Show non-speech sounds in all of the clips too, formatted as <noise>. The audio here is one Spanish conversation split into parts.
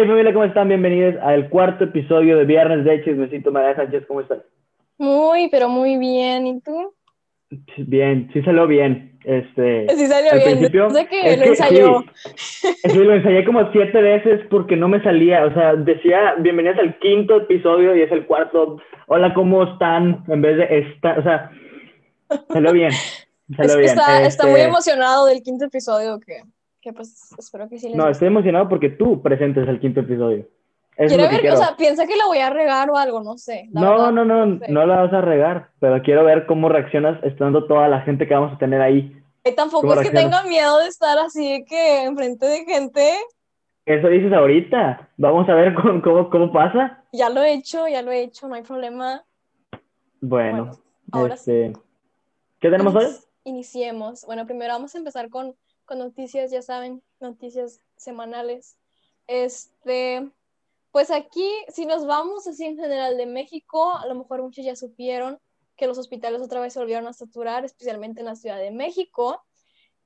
Hey familia, ¿cómo están? Bienvenidos al cuarto episodio de Viernes de Chismecito. María Sánchez, ¿cómo estás? Muy, pero muy bien. ¿Y tú? Bien, sí salió bien. Este, Sí salió al bien. principio, Desde que lo que ensayó. Sí, sí, lo ensayé como siete veces porque no me salía. O sea, decía bienvenidos al quinto episodio y es el cuarto. Hola, ¿cómo están? En vez de esta, o sea, salió bien. Es Salió que bien. está, está muy Este, emocionado del quinto episodio que, que pues espero que sí les No, estoy emocionado porque tú presentes el quinto episodio. Eso que ver, quiero. o sea, piensa que la voy a regar o algo, no sé. No, verdad, no, no, sé. no la vas a regar, pero quiero ver cómo reaccionas estando toda la gente que vamos a tener ahí. Y tampoco ¿Cómo es que tenga miedo de estar así que enfrente de gente. Eso dices ahorita. Vamos a ver <laughs> cómo, cómo, cómo pasa. Ya lo he hecho, ya lo he hecho, no hay problema. Bueno, Bueno, ahora este, ¿qué tenemos hoy? Inici- Iniciemos. Bueno, primero vamos a empezar con, con noticias, ya saben, noticias semanales. Este, pues aquí, si nos vamos así en general de México, a lo mejor muchos ya supieron que los hospitales otra vez se volvieron a saturar, especialmente en la Ciudad de México.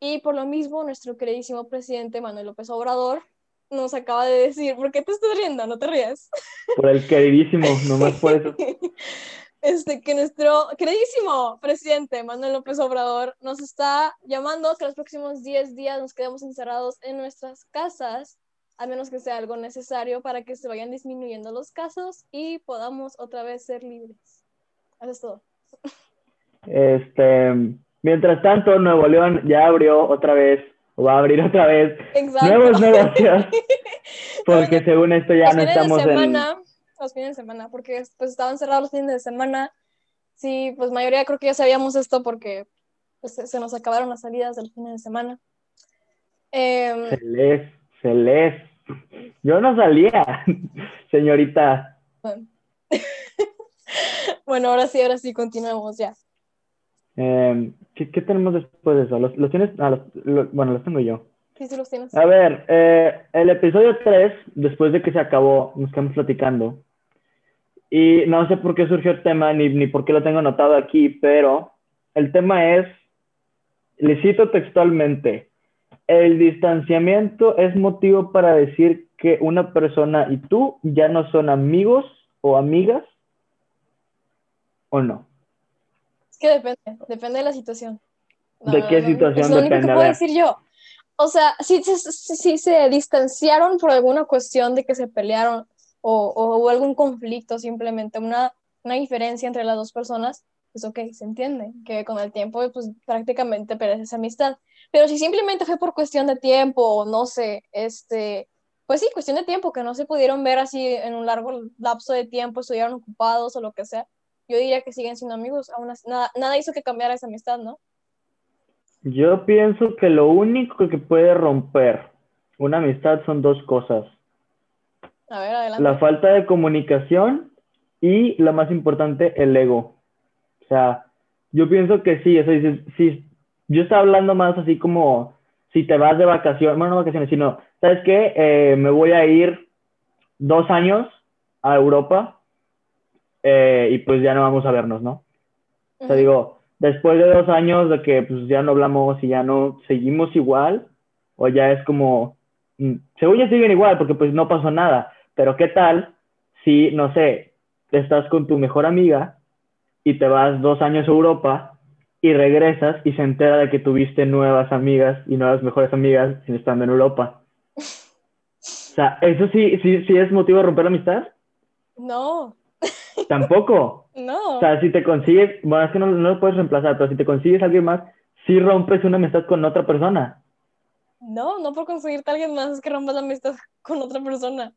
Y por lo mismo, nuestro queridísimo presidente Manuel López Obrador nos acaba de decir, ¿por qué te estás riendo? No te rías. Por el queridísimo, <laughs> nomás por eso. <laughs> este, que nuestro queridísimo presidente Manuel López Obrador nos está llamando que los próximos 10 días nos quedemos encerrados en nuestras casas, a menos que sea algo necesario para que se vayan disminuyendo los casos y podamos otra vez ser libres. Eso es todo. Este, mientras tanto, Nuevo León ya abrió otra vez, o va a abrir otra vez, Exacto. nuevos negocios, <laughs> porque según esto ya no estamos de en... los fines de semana, porque pues estaban cerrados los fines de semana. Sí, pues mayoría creo que ya sabíamos esto porque pues, se nos acabaron las salidas del fin de semana. Em, Se les, se les. Yo no salía, <laughs> señorita. bueno. <laughs> bueno, ahora sí, ahora sí, continuemos ya. Eh, ¿qué, qué tenemos después de eso? ¿Los, los tienes? Ah, los- lo- bueno, los tengo yo. Sí, sí los tienes. A ver, eh, el episodio 3, después de que se acabó, nos quedamos platicando. Y no sé por qué surgió el tema, ni, ni por qué lo tengo anotado aquí, pero el tema es, le cito textualmente, el distanciamiento es motivo para decir que una persona y tú ya no son amigos o amigas, ¿o no? Es que depende, depende de la situación. ¿De qué situación es lo único depende? que puedo decir yo. O sea, si, si, si- si se distanciaron por alguna cuestión de que se pelearon o, o hubo algún conflicto, simplemente una, una diferencia entre las dos personas, pues ok, se entiende que con el tiempo pues prácticamente perece esa amistad. Pero si simplemente fue por cuestión de tiempo o no sé, este, pues sí, cuestión de tiempo, que no se pudieron ver así en un largo lapso de tiempo, estuvieron ocupados o lo que sea, yo diría que siguen siendo amigos. Aún así, nada, nada hizo que cambiara esa amistad, ¿no? Yo pienso que lo único que puede romper una amistad son dos cosas. A ver, adelante. La falta de comunicación y, lo más importante, el ego. O sea, yo pienso que sí, o sea, si, si- yo estaba hablando más así como si te vas de vacaciones, bueno, no vacaciones, sino, ¿sabes qué? Eh, me voy a ir dos años a Europa eh, y pues ya no vamos a vernos, ¿no? O sea, digo, después de dos años de que pues ya no hablamos y ya no seguimos igual, o ya es como, mm, según yo siguen igual porque pues no pasó nada, pero ¿qué tal si, no sé, estás con tu mejor amiga y te vas dos años a Europa y regresas y se entera de que tuviste nuevas amigas y nuevas mejores amigas sin estando en Europa? O sea, ¿eso sí, sí, sí es motivo de romper la amistad? No, <laughs> Tampoco. no. O sea, si te consigues, bueno, es que no, no lo puedes reemplazar, pero si te consigues a alguien más, sí rompes una amistad con otra persona. No, no por conseguirte a alguien más es que rompas la amistad con otra persona.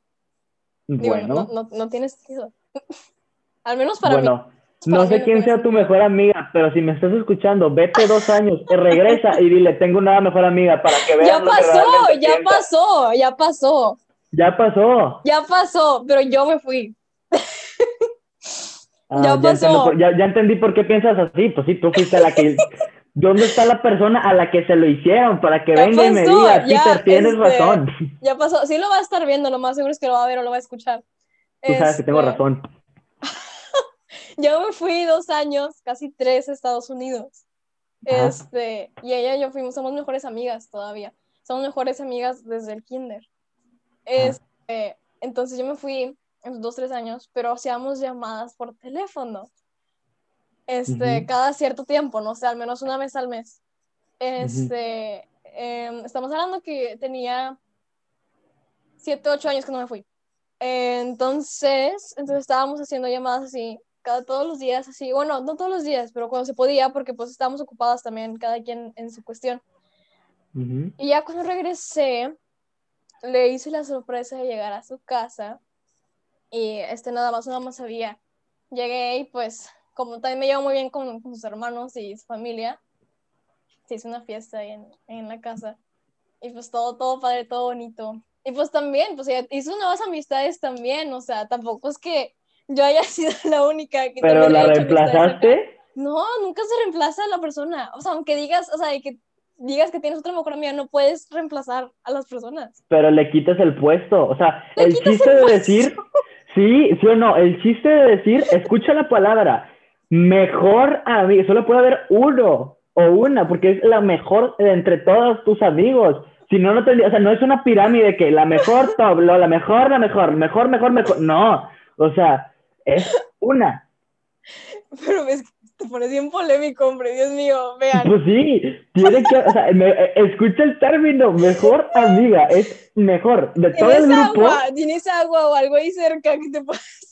Digo, Bueno, no, no, no tiene sentido. <laughs> Al menos para mí. bueno, para no sé quién sea tu mejor amiga, pero si me estás escuchando, vete dos años, te regresa y dile, tengo una mejor amiga para que veas Ya pasó, ya piensa. pasó, ya pasó, Ya pasó. ya pasó, pero yo me fui. <laughs> Ah, Ya pasó. por- ya, ya entendí por qué piensas así. Pues sí, tú fuiste la que... <laughs> ¿Dónde está la persona a la que se lo hicieron? Para que venga y me diga, Peter, tienes este, razón. Ya pasó. Sí lo va a estar viendo, lo más seguro es que lo va a ver o lo va a escuchar. Tú sabes que tengo Este, razón. <laughs> Yo me fui dos años, casi tres a Estados Unidos. Ajá. Este, y ella y yo fuimos, somos mejores amigas todavía. Somos mejores amigas desde el kinder. Este, Entonces yo me fui en los dos, tres años, pero hacíamos llamadas por teléfono. Este, Ujú. cada cierto tiempo, no sé, al menos una vez al mes. Este, em, estamos hablando que tenía siete, ocho años que no me fui. Entonces, entonces estábamos haciendo llamadas así, cada todos los días, así, bueno, no todos los días, pero cuando se podía, porque pues estábamos ocupadas también, cada quien en su cuestión. Y ya cuando regresé, le hice la sorpresa de llegar a su casa y este nada más nada más sabía. Llegué y pues como también me llevo muy bien con, con sus hermanos y su familia, se hizo una fiesta ahí en, en la casa y pues todo, todo padre, todo bonito. Y pues también, pues ella hizo nuevas amistades también, o sea, tampoco es que yo haya <laughs> sido la única que Pero la reemplazaste. No, nunca se reemplaza a la persona. O sea, aunque digas, o sea, de que digas que tienes otra mejor amiga, no puedes reemplazar a las personas. pero le quitas el puesto. O sea, el chiste el de puesto. decir, sí, sí o no, el chiste de decir, escucha la palabra, mejor amigo, solo puede haber uno o una, porque es la mejor de entre todos tus amigos. Si no, no tendría, o sea, no es una pirámide que la mejor <laughs> top, lo- la mejor, la mejor, mejor, mejor, mejor. No, o sea, es una. Pero ves que te pones bien polémico, hombre, Dios mío, vean. Pues sí, tiene que, o sea, me- eh, escucha el término, mejor amiga, es mejor. De <laughs> todo el ¿Tienes grupo. agua? ¿Tienes agua o algo ahí cerca que te puedas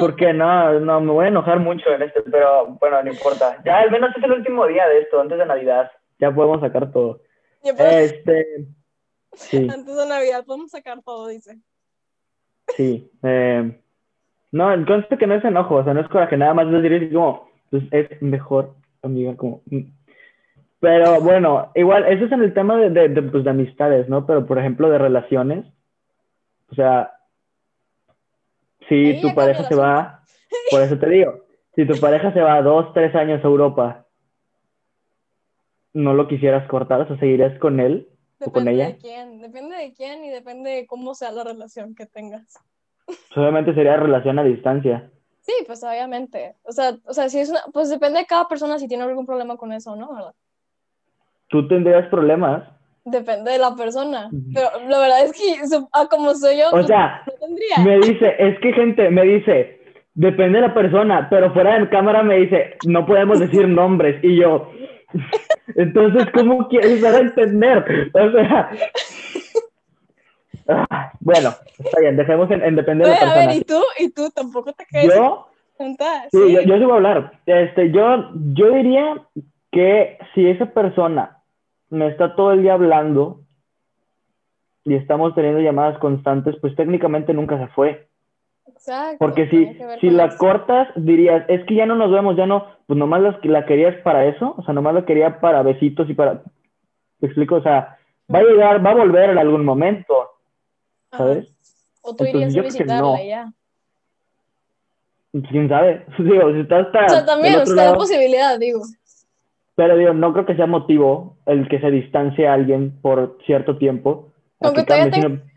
Porque no, no, me voy a enojar mucho en este, pero bueno, no importa. Ya al menos es el último día de esto, antes de Navidad. Ya podemos sacar todo. Ya, pero Este, sí, Antes de Navidad podemos sacar todo, dice. sí. eh, no, el conste que no es enojo, o sea, no es coraje, nada más es decir, como, pues es mejor, amiga, como... mm. Pero bueno, igual, eso es en el tema de, de, de, pues, de amistades, ¿no? Pero, por ejemplo, de relaciones, o sea, si Ahí tu pareja se va, por eso te digo, si tu pareja se va dos, tres años a Europa, ¿no lo quisieras cortar? O sea, ¿seguirías con él o con Depende ella? de quién, depende de quién y depende de cómo sea la relación que tengas. Pues, obviamente sería relación a distancia. Sí, pues obviamente. O sea, o sea, si es una, pues depende de cada persona si tiene algún problema con eso o no, ¿verdad? ¿Tú tendrías problemas? Depende de la persona. Pero la verdad es que como soy yo, O sea, no tendría. me dice, es que gente, me dice, depende de la persona, pero fuera de cámara me dice, no podemos decir nombres. Y yo, <laughs> entonces, ¿cómo quieres dar a entender? O sea, <laughs> ah, bueno, está bien, dejemos en, en depende de la Oye, a ver, persona. ¿y tú? ¿Y tú tampoco te caes Yo, juntas? sí, yo, yo sí voy a hablar. Este, yo, yo diría que si esa persona me está todo el día hablando y estamos teniendo llamadas constantes, pues técnicamente nunca se fue. Exacto. Porque si, si la eso. cortas, dirías, es que ya no nos vemos, ya no, pues nomás la, la querías para eso, o sea, nomás la quería para besitos y para, ¿te explico? O sea, va a llegar, va a volver en algún momento, Ajá. ¿sabes? O tú Entonces, irías a visitarla no. ya. ¿Quién sabe? <laughs> Digo, si estás hasta O sea, también está la posibilidad, digo. Pero digo, no creo que sea motivo el que se distancie a alguien por cierto tiempo. Aunque que todavía cambie, sino-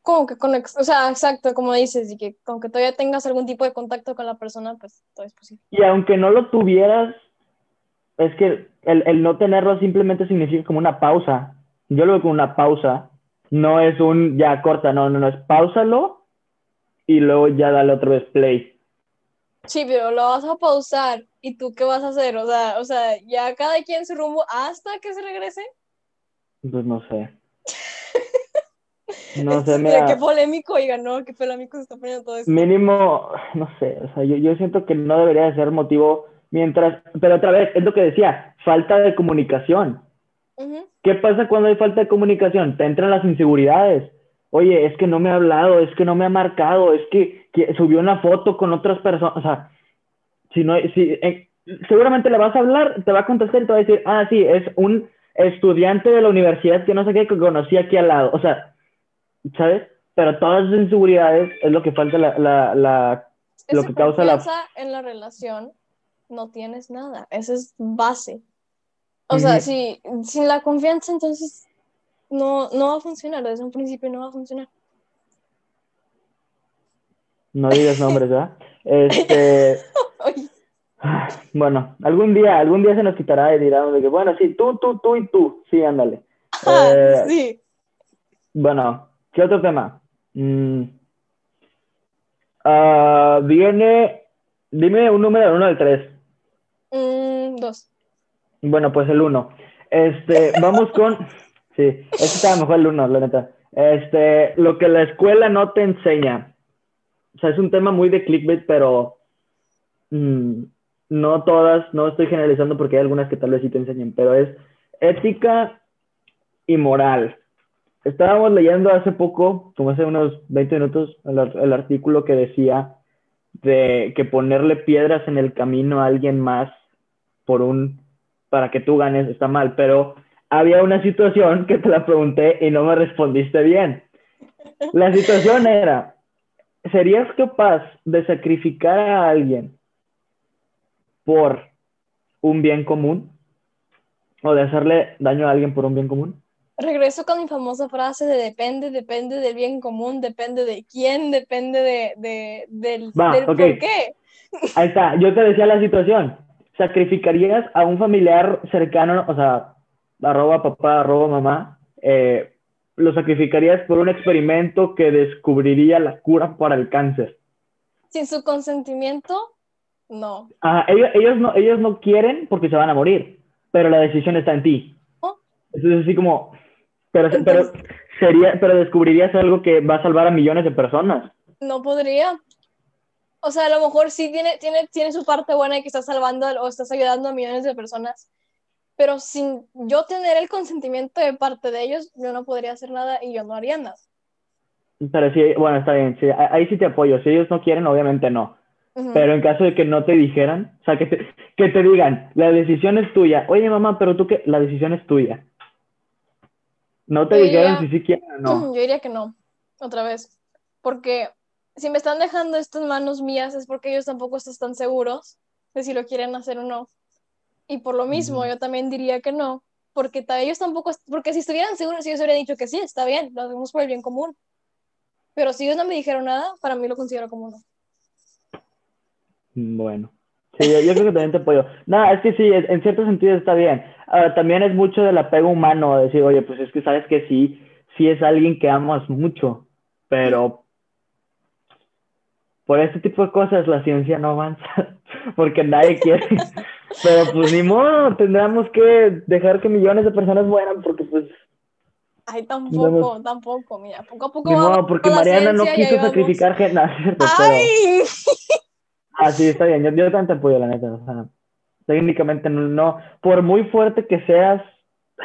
Como que con, o sea, exacto, como dices, y que aunque todavía tengas algún tipo de contacto con la persona, pues todo es posible. Y aunque no lo tuvieras, es que el, el no tenerlo simplemente significa como una pausa. Yo lo veo como una pausa. No es un ya corta, no, no, no, es pausalo y luego ya dale otra vez play. Sí, pero lo vas a pausar y tú qué vas a hacer, o sea, o sea, ya cada quien su rumbo hasta que se regrese. Pues no sé. <laughs> No sé, mira, qué polémico, oiga, no, qué polémico se está poniendo todo esto. mínimo, <sighs> no sé, o sea, yo, yo siento que no debería de ser motivo mientras, pero otra vez, es lo que decía, falta de comunicación. Ujú. ¿Qué pasa cuando hay falta de comunicación? Te entran las inseguridades. Oye, es que no me ha hablado, es que no me ha marcado, es que, que subió una foto con otras personas. O sea, si no, si, eh, seguramente le vas a hablar, te va a contestar y te va a decir, ah, sí, es un estudiante de la universidad que no sé qué que conocí aquí al lado. O sea, ¿sabes? Pero todas esas inseguridades es lo que falta la, la, la lo que causa la- confianza en la relación no tienes nada, esa es base. O sea, si sin la confianza, entonces no, no va a funcionar, desde un principio no va a funcionar. no digas nombres, ¿verdad? <laughs> Este, <laughs> Bueno, algún día, algún día se nos quitará y dirán de que, bueno, sí, tú, tú, tú y tú, sí, ándale. ah, Eh, sí. Bueno, ¿qué otro tema? Mm, Ah, viene, dime un número del 1 al 3. Mm, dos. Bueno, pues el 1. Este, <laughs> vamos con, sí, este estaba mejor el 1, la neta. Este, lo que la escuela no te enseña. O sea, es un tema muy de clickbait, pero mm, no todas, no estoy generalizando porque hay algunas que tal vez sí te enseñen, pero es ética y moral. Estábamos leyendo hace poco, como hace unos 20 minutos, el, el artículo que decía de que ponerle piedras en el camino a alguien más por un para que tú ganes está mal, pero había una situación que te la pregunté y no me respondiste bien. La situación era, ¿serías capaz de sacrificar a alguien por un bien común? ¿O de hacerle daño a alguien por un bien común? Regreso con mi famosa frase de depende, depende del bien común, depende de quién, depende de, de- del, Va, del por qué. Ahí está, yo te decía la situación. ¿Sacrificarías a un familiar cercano, o sea, arroba papá, arroba mamá? eh, ¿Lo sacrificarías por un experimento que descubriría la cura para el cáncer? Sin su consentimiento, no. Ajá, ellos, ellos, no, ellos no quieren porque se van a morir, pero la decisión está en ti. Oh. Entonces, así como, pero, Entonces- pero, sería, pero descubrirías algo que va a salvar a millones de personas. No podría. O sea, a lo mejor sí tiene, tiene, tiene su parte buena y que estás salvando o estás ayudando a millones de personas, pero sin yo tener el consentimiento de parte de ellos, yo no podría hacer nada y yo no haría nada. Pero sí, bueno, está bien, sí, ahí sí te apoyo. Si ellos no quieren, obviamente no. Pero en caso de que no te dijeran, o sea, que te, que te digan, la decisión es tuya. Oye, mamá, pero tú qué, la decisión es tuya. No te Yo dijeron diría- si sí quieren o no. Yo diría que no, otra vez, porque si me están dejando esto en manos mías es porque ellos tampoco están seguros de si lo quieren hacer o no. Y por lo mismo, Ujú. yo también diría que no, porque ellos tampoco, porque si estuvieran seguros, ellos hubieran dicho que sí, está bien, lo hacemos por el bien común. Pero si ellos no me dijeron nada, para mí lo considero como no. Bueno. Sí, yo, yo creo que también te apoyo. No, es que sí, en en cierto sentido está bien. Ahora, también es mucho del apego humano, decir, oye, pues es que sabes que sí, sí es alguien que amas mucho, pero por este tipo de cosas la ciencia no avanza, <laughs> porque nadie quiere. <laughs> Pero pues ni modo, tendremos que dejar que millones de personas mueran, porque pues Ay, tampoco, tampoco, mira, poco a poco ni modo, porque Mariana no quiso sacrificar gente, cierto, pero... ¡Ay! <laughs> Ah, sí, está bien. Yo, yo también te apoyo, la neta. O sea, técnicamente no, no- por muy fuerte que seas,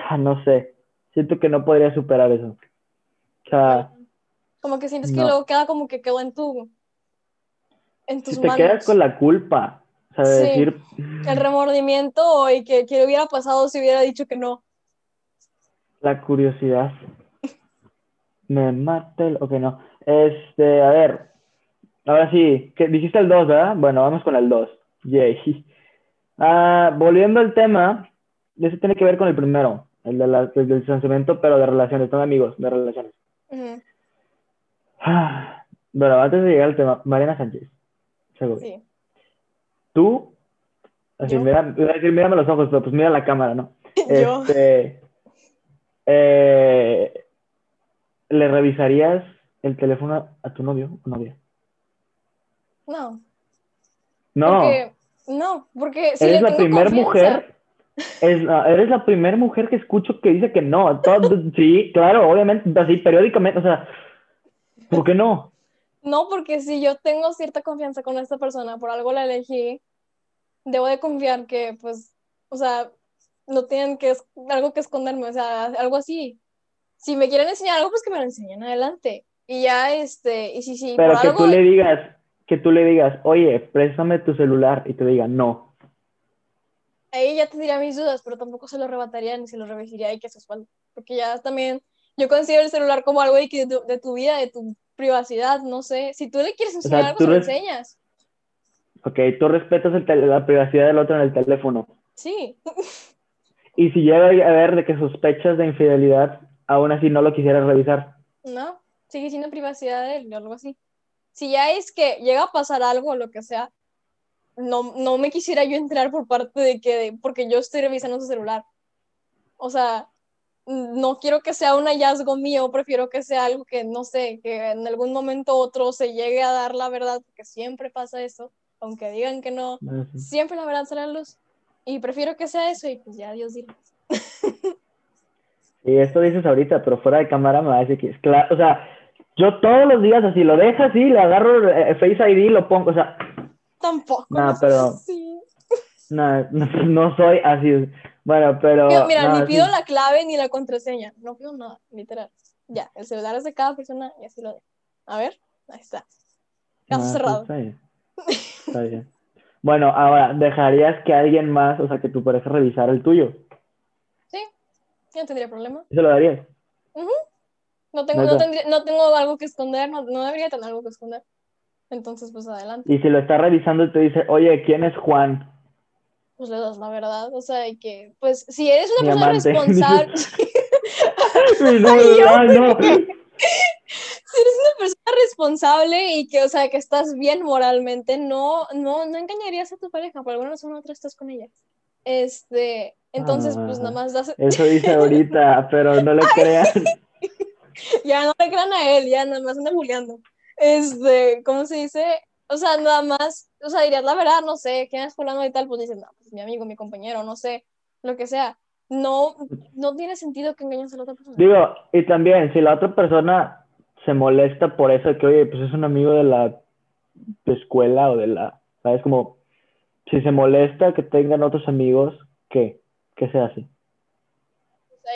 ah, no sé. Siento que no podría superar eso. O sea, Como que sientes que luego queda como que quedó en tu en tus si te manos. quedas con la culpa, o sea, de Sí. decir, el remordimiento y que, que hubiera pasado si hubiera dicho que no. la curiosidad. <laughs> Me mata el... Ok, no. Este, a ver. Ahora sí, que dijiste el 2, ¿verdad? Bueno, vamos con el 2. Yay. <laughs> Ah, volviendo al tema, eso tiene que ver con el primero, el, de la- el del distanciamiento, pero de relaciones, no de amigos, de relaciones. Ah, Bueno, antes de llegar al tema, Mariana Sánchez, seguro. Sí. Tú, así, mira, decir, mírame los ojos, pero pues mira la cámara, ¿no? <laughs> Yo. Este, eh, ¿Le revisarías el teléfono a tu novio o novia? No. No, Porque, no, porque si eres le la primera mujer, es, eres la primera mujer que escucho que dice que no. Todo- <laughs> sí, claro, obviamente, así periódicamente, o sea, ¿por qué no? No, porque si yo tengo cierta confianza con esta persona, por algo la elegí, debo de confiar que, pues, o sea, no tienen que es algo que esconderme, o sea, algo así. Si me quieren enseñar algo, pues que me lo enseñen adelante. Y ya, este, y si, si Pero por que algo, tú le digas, que tú le digas, oye, préstame tu celular y te diga no. ahí ya tendría mis dudas, pero tampoco se lo rebataría ni se lo revisaría y que se espalda. Porque ya también, yo considero el celular como algo de, de, de tu vida, de tu privacidad, no sé. Si tú le quieres enseñar sea, algo, tú se lo enseñas. Ok, tú respetas el la privacidad del otro en el teléfono. Sí. Y si llega a ver de que sospechas de infidelidad, aún así no lo quisieras revisar. No, sigue siendo privacidad de él o algo así. Si ya es que llega a pasar algo o lo que sea, no, no me quisiera yo entrar por parte de que, porque yo estoy revisando su celular. O sea, no quiero que sea un hallazgo mío, prefiero que sea algo que, no sé, que en algún momento otro se llegue a dar la verdad, porque siempre pasa eso, aunque digan que no, siempre la verdad sale a la luz. Y prefiero que sea eso y pues ya Dios dirá. <laughs> Y esto dices ahorita, pero fuera de cámara me va a decir que es claro. O sea, yo todos los días así lo dejo así, le agarro eh, Face ID y lo pongo. O sea, Tampoco. No, no pero- <laughs> no, <laughs> no soy así. Bueno, pero. Mira, mira, no, ni sí. pido la clave ni la contraseña. No pido nada, literal. Ya, el celular es de cada persona y así lo dejo. A ver, ahí está. Caso Ah, sí, cerrado. Está bien. Está bien. Bueno, ahora, ¿dejarías que alguien más, o sea, que tu pareja revisara el tuyo? Sí, yo no tendría problema. ¿Eso lo darías? No tengo, no, tendría- no tengo algo que esconder, no, no debería tener algo que esconder. Entonces, pues adelante. Y si lo está revisando y te dice, oye, ¿quién es Juan? Pues le das la verdad. O sea, y que, pues, si eres Mi una persona amante. responsable, <laughs> <laughs> no, Ay, yo, no. <laughs> si eres una persona responsable y que, o sea, que estás bien moralmente, no, no, no engañarías a tu pareja, por alguna razón u otra estás con ella. Este, entonces, pues Ah. nada más das, Eso dice ahorita, pero no le crean. ya no le crean a él, ya nada más anda bulleando. Este, ¿cómo se dice? O sea, nada más, o sea, dirías la verdad, no sé, quién es fulano y tal, pues dices, no, pues mi amigo, mi compañero, no sé, lo que sea. No, no tiene sentido que engañes a la otra persona. Digo, y también, si la otra persona se molesta por eso que, oye, pues es un amigo de la escuela o de la, ¿sabes? Como, si se molesta que tengan otros amigos, ¿qué? ¿Qué se hace?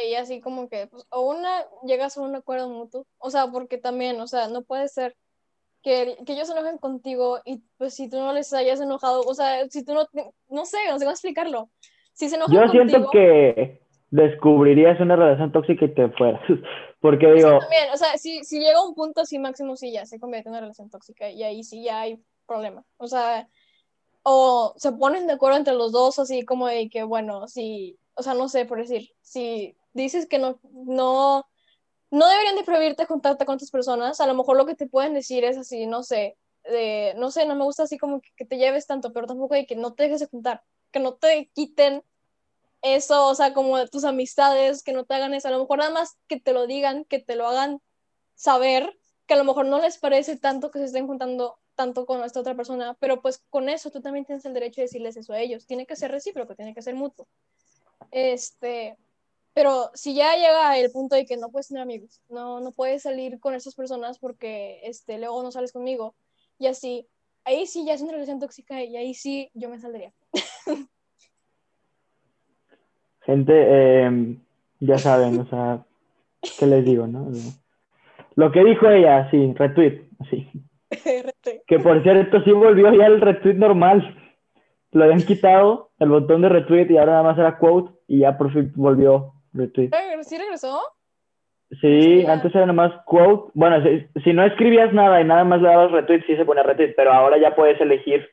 Y así como que, pues, o una, llegas a un acuerdo mutuo, o sea, porque también, o sea, no puede ser que, que ellos se enojen contigo y pues si tú no les hayas enojado, o sea, si tú no, no sé, no sé cómo explicarlo. Si se enojan Yo contigo, siento que descubrirías una relación tóxica y te fueras. <laughs> Porque digo, también, o sea, si, si llega un punto así máximo, sí, ya se convierte en una relación tóxica y ahí sí ya hay problema. O sea, o se ponen de acuerdo entre los dos, así como de que, bueno, si, o sea, no sé, por decir, si dices que no, no, no deberían de prohibirte juntarte con otras personas, a lo mejor lo que te pueden decir es así, no sé, de, no sé, no me gusta así como que, que te lleves tanto, pero tampoco de que no te dejes de juntar, que no te quiten eso, o sea, como de tus amistades, que no te hagan eso, a lo mejor nada más que te lo digan, que te lo hagan saber, que a lo mejor no les parece tanto que se estén juntando tanto con esta otra persona, pero pues con eso tú también tienes el derecho de decirles eso a ellos, tiene que ser recíproco, tiene que ser mutuo. Este, pero si ya llega el punto de que no puedes tener amigos, no, no puedes salir con esas personas porque este, luego no sales conmigo, y así, ahí sí ya es una relación tóxica y ahí sí yo me saldría. <laughs> gente, eh, ya saben, o sea, ¿qué les digo, no? Lo que dijo ella, sí, retweet. RT. <laughs> Que por cierto, sí volvió ya el retweet normal. Lo habían quitado el botón de retweet y ahora nada más era quote y ya por fin volvió retweet. ¿Sí regresó? Sí, antes era nada más quote. Bueno, si, si no escribías nada y nada más le dabas retweet, sí se ponía retweet, pero ahora ya puedes elegir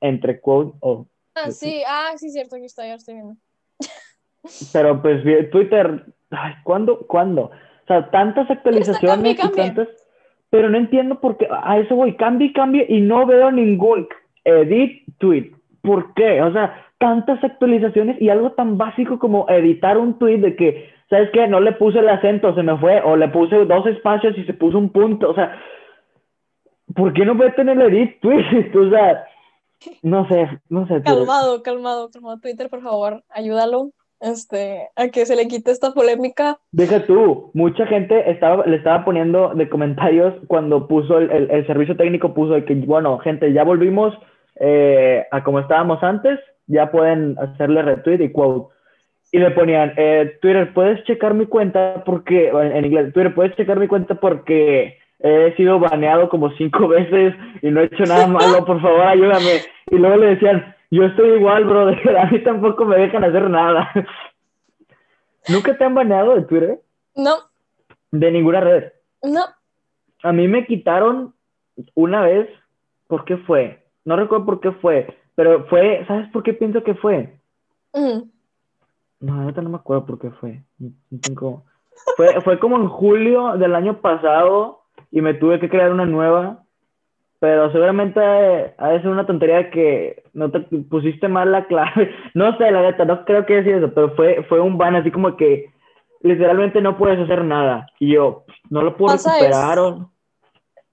entre quote o... Ah, sí, ah, sí, cierto, aquí está, ya estoy viendo. <laughs> Pero pues Twitter, ay, ¿cuándo? ¿Cuándo? O sea, tantas actualizaciones cambie, y tantas... Pero no entiendo por qué, a eso voy, cambie, cambie y no veo ningún edit tweet. ¿Por qué? O sea, tantas actualizaciones y algo tan básico como editar un tweet de que, ¿sabes qué? No le puse el acento, se me fue, o le puse dos espacios y se puso un punto, o sea, ¿por qué no puede tener el edit tweet? <laughs> O sea, no sé, no sé. Calmado, calmado, calmado. Twitter, por favor, ayúdalo este, a que se le quite esta polémica. Deja tú, mucha gente estaba, le estaba poniendo de comentarios cuando puso el, el- el servicio técnico, puso de que, bueno, gente, ya volvimos eh, a como estábamos antes, ya pueden hacerle retweet y quote. Y le ponían, eh, Twitter, ¿puedes checar mi cuenta? Porque, en inglés, Twitter, ¿puedes checar mi cuenta? Porque he sido baneado como cinco <laughs> veces y no he hecho nada malo, por favor, ayúdame. Y luego le decían, yo estoy igual, brother, <laughs> a mí tampoco me dejan hacer nada. <laughs> ¿Nunca te han baneado de Twitter? No, De ninguna red. no. A mí me quitaron una vez, ¿por qué fue? No recuerdo por qué fue, pero fue, ¿sabes por qué pienso que fue? Mm. No, ahorita no me acuerdo por qué fue. Tengo- Fue, fue como en julio del año pasado y me tuve que crear una nueva, pero seguramente ha de ser una tontería que no te pusiste mal la clave. <laughs> No sé, la neta, no creo que decir eso, pero fue, fue un ban así como que literalmente no puedes hacer nada. Y yo, no lo puedo recuperar. es- o-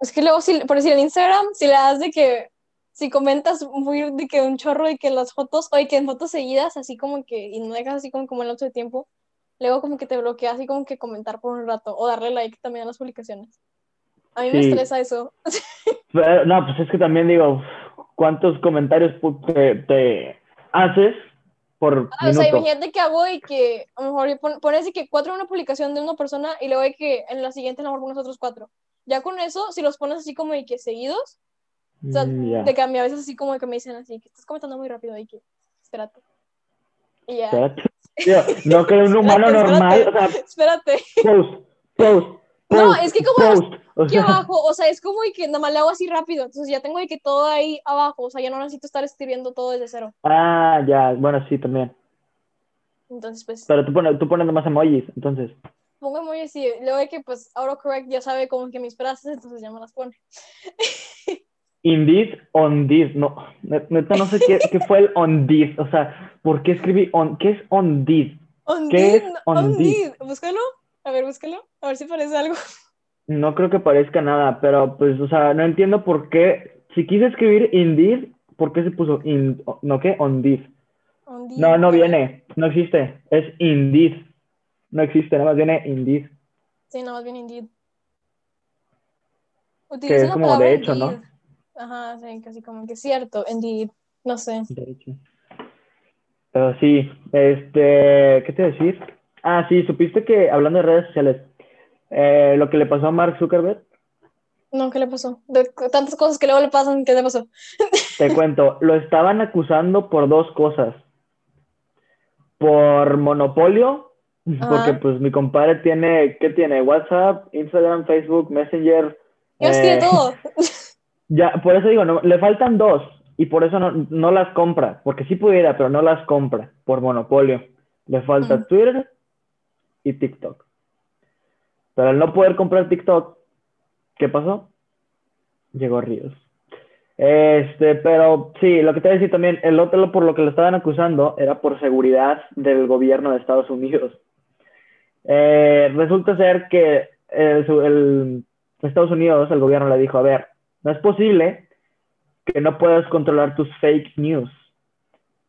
Es que luego, si, por decir en Instagram, si le das de que, si comentas muy de que un chorro de que las fotos, o de que en fotos seguidas, así como que, y no dejas así como, como el lapso de tiempo, luego como que te bloquea así como que comentar por un rato, o darle like también a las publicaciones. A mí me Sí. estresa eso. <laughs> Pero, no, pues es que también digo, ¿cuántos comentarios te, te haces por Ah, o sea, minuto? imagínate que hago y que a lo mejor pon- pones de que cuatro en una publicación de una persona y luego de que en la siguiente a lo mejor pones otros cuatro. Ya con eso, si los pones así como de que seguidos, o sea, Mm, ya. de que a veces así como que me dicen así, que estás comentando muy rápido y que, espérate. Y ya, Espérate. Digo, no que un humano Espérate, normal, espérate. o sea, espérate. post, post, No, post, es que como post, aquí abajo, o sea, es como de que nada más le hago así rápido, entonces ya tengo de que todo ahí abajo, o sea, ya no necesito estar escribiendo todo desde cero. ah, ya, bueno, sí, también. Entonces, pues, Pero tú pones, tú pones nomás emojis, entonces. pongo emojis y luego de que, pues, AutoCorrect ya sabe como que mis frases, entonces ya me las pone. <laughs> Indeed, on this, no, ne- neta no sé qué, qué fue el on this, o sea, ¿por qué escribí on, qué es on this? On ¿Qué es on? Deed. Búscalo. A ver, búscalo. A ver si parece algo. No creo que parezca nada, pero pues, o sea, no entiendo por qué, si quise escribir Indeed, ¿por qué se puso in, no qué, on this? On. No, no viene, no existe, es Indeed, no existe, nada más viene Indeed. Sí, nada más bien Indeed. Que Utiliza es la como de hecho, ¿no? Ajá, sí, casi como que cierto, Indeed. No sé. De hecho. Pero sí, este, ¿qué te decir? Ah, sí, supiste que hablando de redes sociales, eh, lo que le pasó a Mark Zuckerberg, No, ¿qué le pasó? De tantas cosas que luego le pasan, ¿qué le pasó? <laughs> te cuento, lo estaban acusando por dos cosas. Por monopolio, porque pues mi compadre tiene, ¿qué tiene? WhatsApp, Instagram, Facebook, Messenger. Es que eh, todo. <laughs> Ya, por eso digo, no, le faltan dos y por eso no, no las compra, porque sí pudiera, pero no las compra por monopolio. Le falta. Twitter y TikTok. Pero al no poder comprar TikTok, ¿qué pasó? Llegó Ríos. Este, pero sí, lo que te voy a decir también, el otro por lo que lo estaban acusando era por seguridad del gobierno de Estados Unidos. Eh, resulta ser que el- Estados Unidos, el gobierno le dijo, a ver, no es posible que no puedas controlar tus fake news.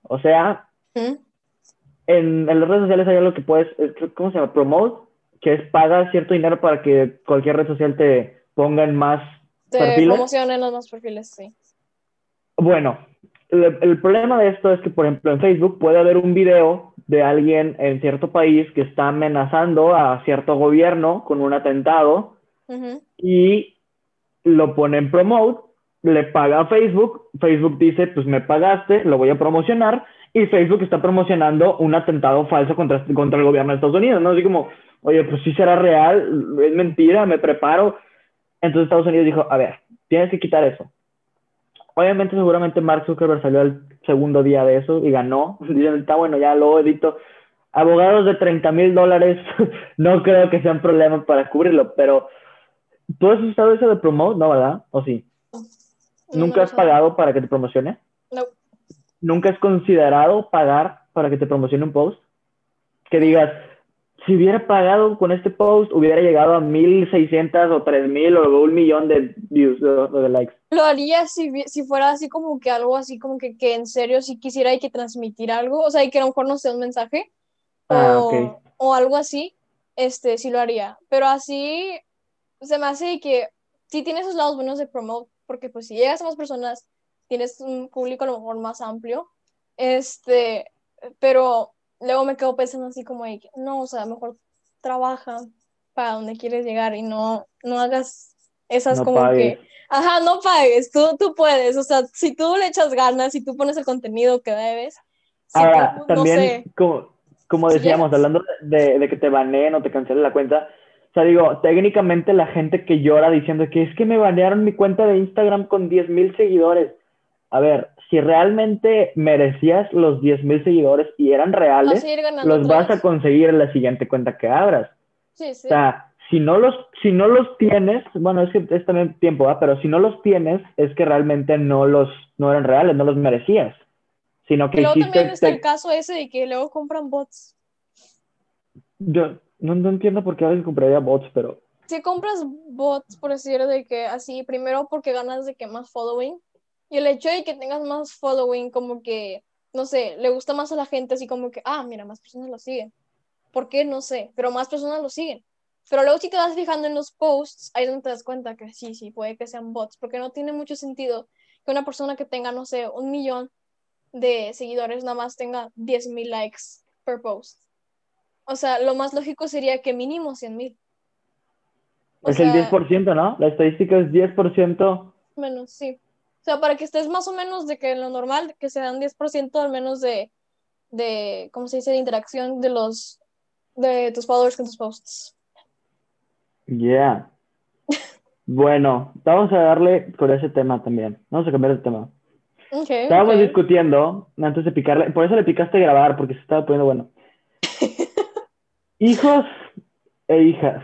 O sea, en, en las redes sociales hay algo que puedes, ¿cómo se llama? Promote, que es pagar cierto dinero para que cualquier red social te ponga en más Te perfiles. promocionan los más perfiles, sí. Bueno, el, el problema de esto es que, por ejemplo, en Facebook puede haber un video de alguien en cierto país que está amenazando a cierto gobierno con un atentado y lo pone en promote, le paga a Facebook, Facebook dice, pues me pagaste, lo voy a promocionar, y Facebook está promocionando un atentado falso contra, contra el gobierno de Estados Unidos, ¿no? Así como, oye, pues sí será real, es mentira, me preparo. Entonces Estados Unidos dijo, a ver, tienes que quitar eso. Obviamente, seguramente Mark Zuckerberg salió al segundo día de eso y ganó. <laughs> Dicen, está bueno, ya lo edito. Abogados de 30 mil dólares, <laughs> no creo que sean problemas para cubrirlo, pero ¿tú has usado eso de promote? No, ¿verdad? ¿O sí? No, ¿Nunca no has pagado para que te promocione? No. ¿Nunca has considerado pagar para que te promocione un post? Que digas, si hubiera pagado con este post, hubiera llegado a 1600 o 3000 o un millón de views, de, de likes. Lo haría si, si fuera así como que algo así como que, que en serio si quisiera y que transmitir algo, o sea, y que a lo mejor no sea un mensaje Ah, o, ok. o algo así, este, sí lo haría. Pero así se me hace que sí tiene esos lados buenos de promote, porque pues si llegas a más personas, tienes un público a lo mejor más amplio, este, pero luego me quedo pensando así como de que, no, o sea, mejor trabaja para donde quieres llegar y no, no hagas esas No como pagues. que, ajá, no pagues, tú, tú puedes, o sea, si tú le echas ganas, si tú pones el contenido que debes, si Ahora, tú, también, no sé, como, como decíamos, hablando de, de que te baneen o te cancelen la cuenta, o sea, digo, técnicamente la gente que llora diciendo que es que me banearon mi cuenta de Instagram con 10 mil seguidores. A ver, si realmente merecías los 10 mil seguidores y eran reales, los vas a conseguir en la siguiente cuenta que abras. Sí, sí. O sea, si no los, si no los tienes, bueno, es que es también tiempo, pero si no los tienes, es que realmente no los, no eran reales, no los merecías. Sino Y que luego también está te- el caso ese de que luego compran bots. yo, No, no entiendo por qué alguien compraría bots, pero Si compras bots, por decir de que así, primero porque ganas de que más following, y el hecho de que tengas más following, como que, no sé, le gusta más a la gente, así como que, ah, mira, más personas lo siguen. ¿Por qué? No sé, pero más personas lo siguen. Pero luego si te vas fijando en los posts, ahí es donde te das cuenta que sí, sí, puede que sean bots, porque no tiene mucho sentido que una persona que tenga, no sé, un millón de seguidores nada más tenga 10.000 likes per post. O sea, lo más lógico sería que mínimo 100.000. O es el sea, 10%, ¿no? La estadística es 10%. Menos, sí. O sea, para que estés más o menos de que lo normal, que sean 10% al menos de, de, ¿cómo se dice?, de interacción de los, de tus followers con tus posts. Yeah. <laughs> Bueno, vamos a darle con ese tema también. Vamos a cambiar de tema. Ok, Estábamos discutiendo antes de picarle, por eso le picaste grabar, porque se estaba poniendo bueno. Hijos e hijas.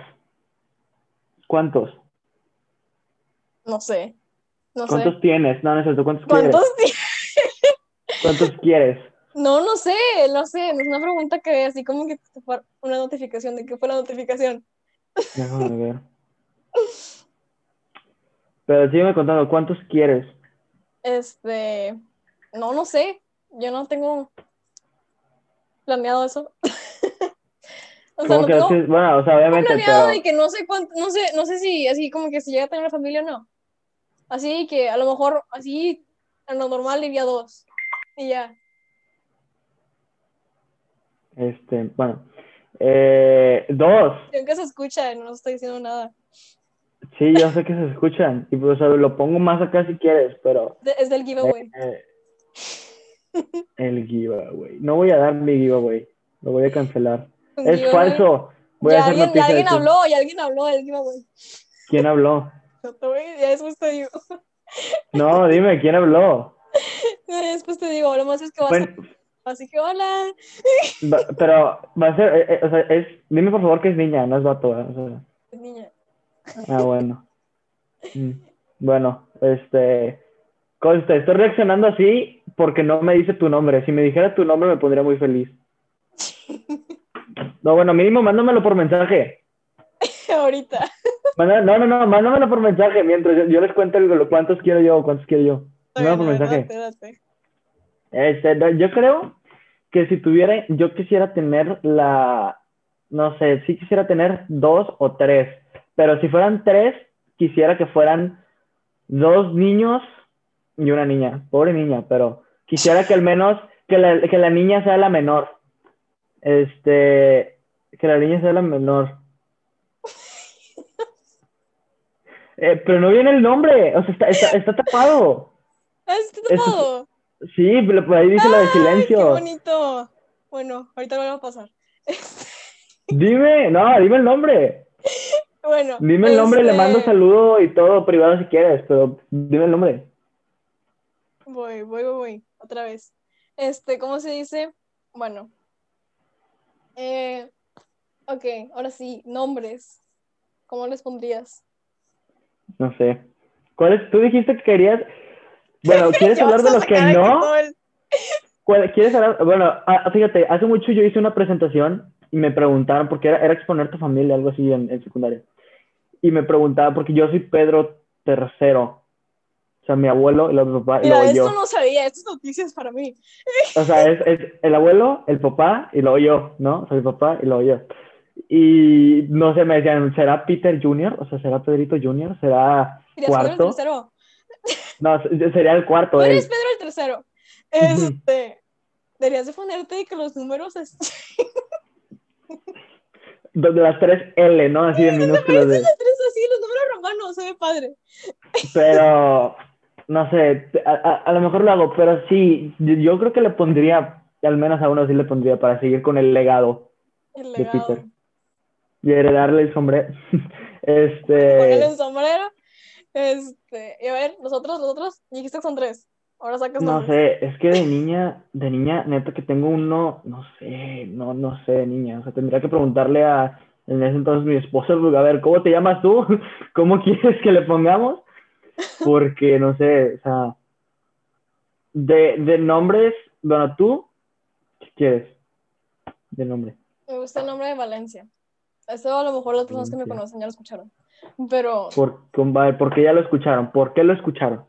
¿Cuántos? No sé. No ¿Cuántos sé. tienes? No, no es cierto. ¿Cuántos, quieres? ¿Cuántos? di- <laughs> ¿Cuántos quieres? No, no sé, no sé. Es una pregunta que así como que una notificación de que fue la notificación. <laughs> Déjame ver. Pero sígueme contando, ¿cuántos quieres? Este, no, no sé. Yo no tengo planeado eso. <laughs> o sea, ¿Cómo no que tengo? Bueno, o sea, obviamente, planeado pero de que no sé cuánto, no sé, no sé si así como que si llega a tener familia o no. Así que a lo mejor así en lo normal diría dos. Y ya. este, bueno. Eh, dos. Y aunque se escucha, no estoy diciendo nada. Sí, yo sé que se escuchan. Y pues, o sea, lo pongo más acá si quieres, pero es del giveaway. eh, el giveaway. No voy a dar mi giveaway. Lo voy a cancelar. Es falso. Voy a Ya hacer alguien, ya alguien habló, ya alguien habló del giveaway. ¿Quién habló? <laughs> No te voy- Ya después te digo. No, dime, ¿quién habló? <laughs> Ya después te digo, lo más es que vas Bueno, a... Así que hola. va- <laughs> pero va a ser, eh, eh, o sea, es, dime por favor que es niña, no es vato. O sea, Niña. ah, bueno. Mm, Bueno, este, conste, estoy reaccionando así porque no me dice tu nombre. Si me dijera tu nombre me pondría muy feliz. No, bueno, mínimo mándamelo por mensaje. <laughs> Ahorita. No, no, no, mándamelo por mensaje mientras yo, yo les cuento el- cuántos quiero yo, cuántos quiero yo. Mándamelo bien, por mensaje. Este, no, yo creo que si tuviera, yo quisiera tener la, no sé, sí quisiera tener dos o tres, pero si fueran tres, quisiera que fueran dos niños y una niña, pobre niña, pero quisiera que al menos, que la, que la niña sea la menor, este, que la niña sea la menor. <laughs> Eh, pero no viene el nombre, o sea, está, está, está tapado. Ah, está tapado. Sí, pero por ahí dice la de Ay, qué silencio. bonito. Bueno, ahorita lo voy a pasar. <laughs> Dime, no, dime el nombre. Bueno. Dime el nombre, le este, mando saludo y todo privado si quieres, pero dime el nombre. Voy, voy, voy, voy. Otra vez. Este, ¿cómo se dice? Bueno. Eh, ok, ahora sí, nombres. ¿Cómo les pondrías? No sé. ¿Cuál es? Tú dijiste que querías. Bueno, <laughs> ¿quieres hablar de los que no? todo el- ¿Cuál- ¿Quieres hablar? Bueno, ah, fíjate, hace mucho yo hice una presentación y me preguntaron, porque era, era exponer tu familia, algo así en, en secundaria. Y me preguntaban, porque yo soy Pedro tercero. O sea, mi abuelo, el otro papá y Mira, luego esto yo. no sabía, estas noticias para mí. O sea, es, es el abuelo, el papá y luego yo, ¿no? Soy el papá y luego yo. Y no sé, me decían, ¿será Peter Jr.? O sea, ¿será Pedrito Jr.? ¿Será Pedro el cuarto? tercero. No, se- sería el cuarto él. eres Pedro el tercero. Este, deberías de ponerte que los números es- <laughs> De de las tres L, ¿no? Así de minúsculos de... las tres así, los números romanos, se ve padre. Pero, <laughs> no sé, a, a- a lo mejor lo hago, pero sí, yo, creo que le pondría, al menos a uno sí le pondría para seguir con el legado El de legado. Peter y heredarle el sombrero. <laughs> Este, un sombrero. Este, y a ver, nosotros, nosotros, dijiste que son tres. Ahora sacas no nombres. sé, es que de niña, de niña, neta que tengo uno, no sé, no, no sé, de niña, o sea, tendría que preguntarle a, en ese entonces mi esposa, a ver, ¿cómo te llamas tú? <laughs> ¿Cómo quieres que le pongamos? Porque, no sé, o sea, de, de nombres, bueno, tú, ¿qué quieres? De nombre. Me gusta el nombre de Valencia. Eso a lo mejor las personas que me conocen ya lo escucharon. Pero ¿Por, ¿Por qué ya lo escucharon? ¿Por qué lo escucharon?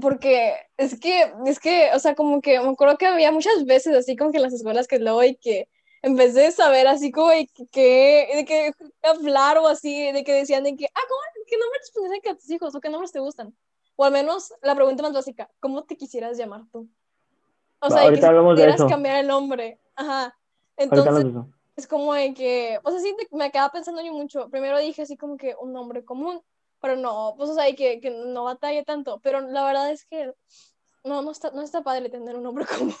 porque es que, es que, o sea, como que me acuerdo que había muchas veces así como que en las escuelas que luego y que en vez de saber así como de que, de que hablar o así, de que decían de que, ah, ¿cómo, ¿qué nombres pondrías a tus hijos o qué nombres te gustan? O al menos la pregunta más básica, ¿cómo te quisieras llamar tú? O Va, sea, de que si hablamos de quisieras eso. cambiar el nombre. Ajá. Entonces. Es como de que, o sea, sí, me quedaba pensando yo mucho. Primero dije así como que un nombre común, pero no, pues, o sea, y que, que no batalle tanto. Pero la verdad es que no, no está, no está padre tener un nombre <laughs> común.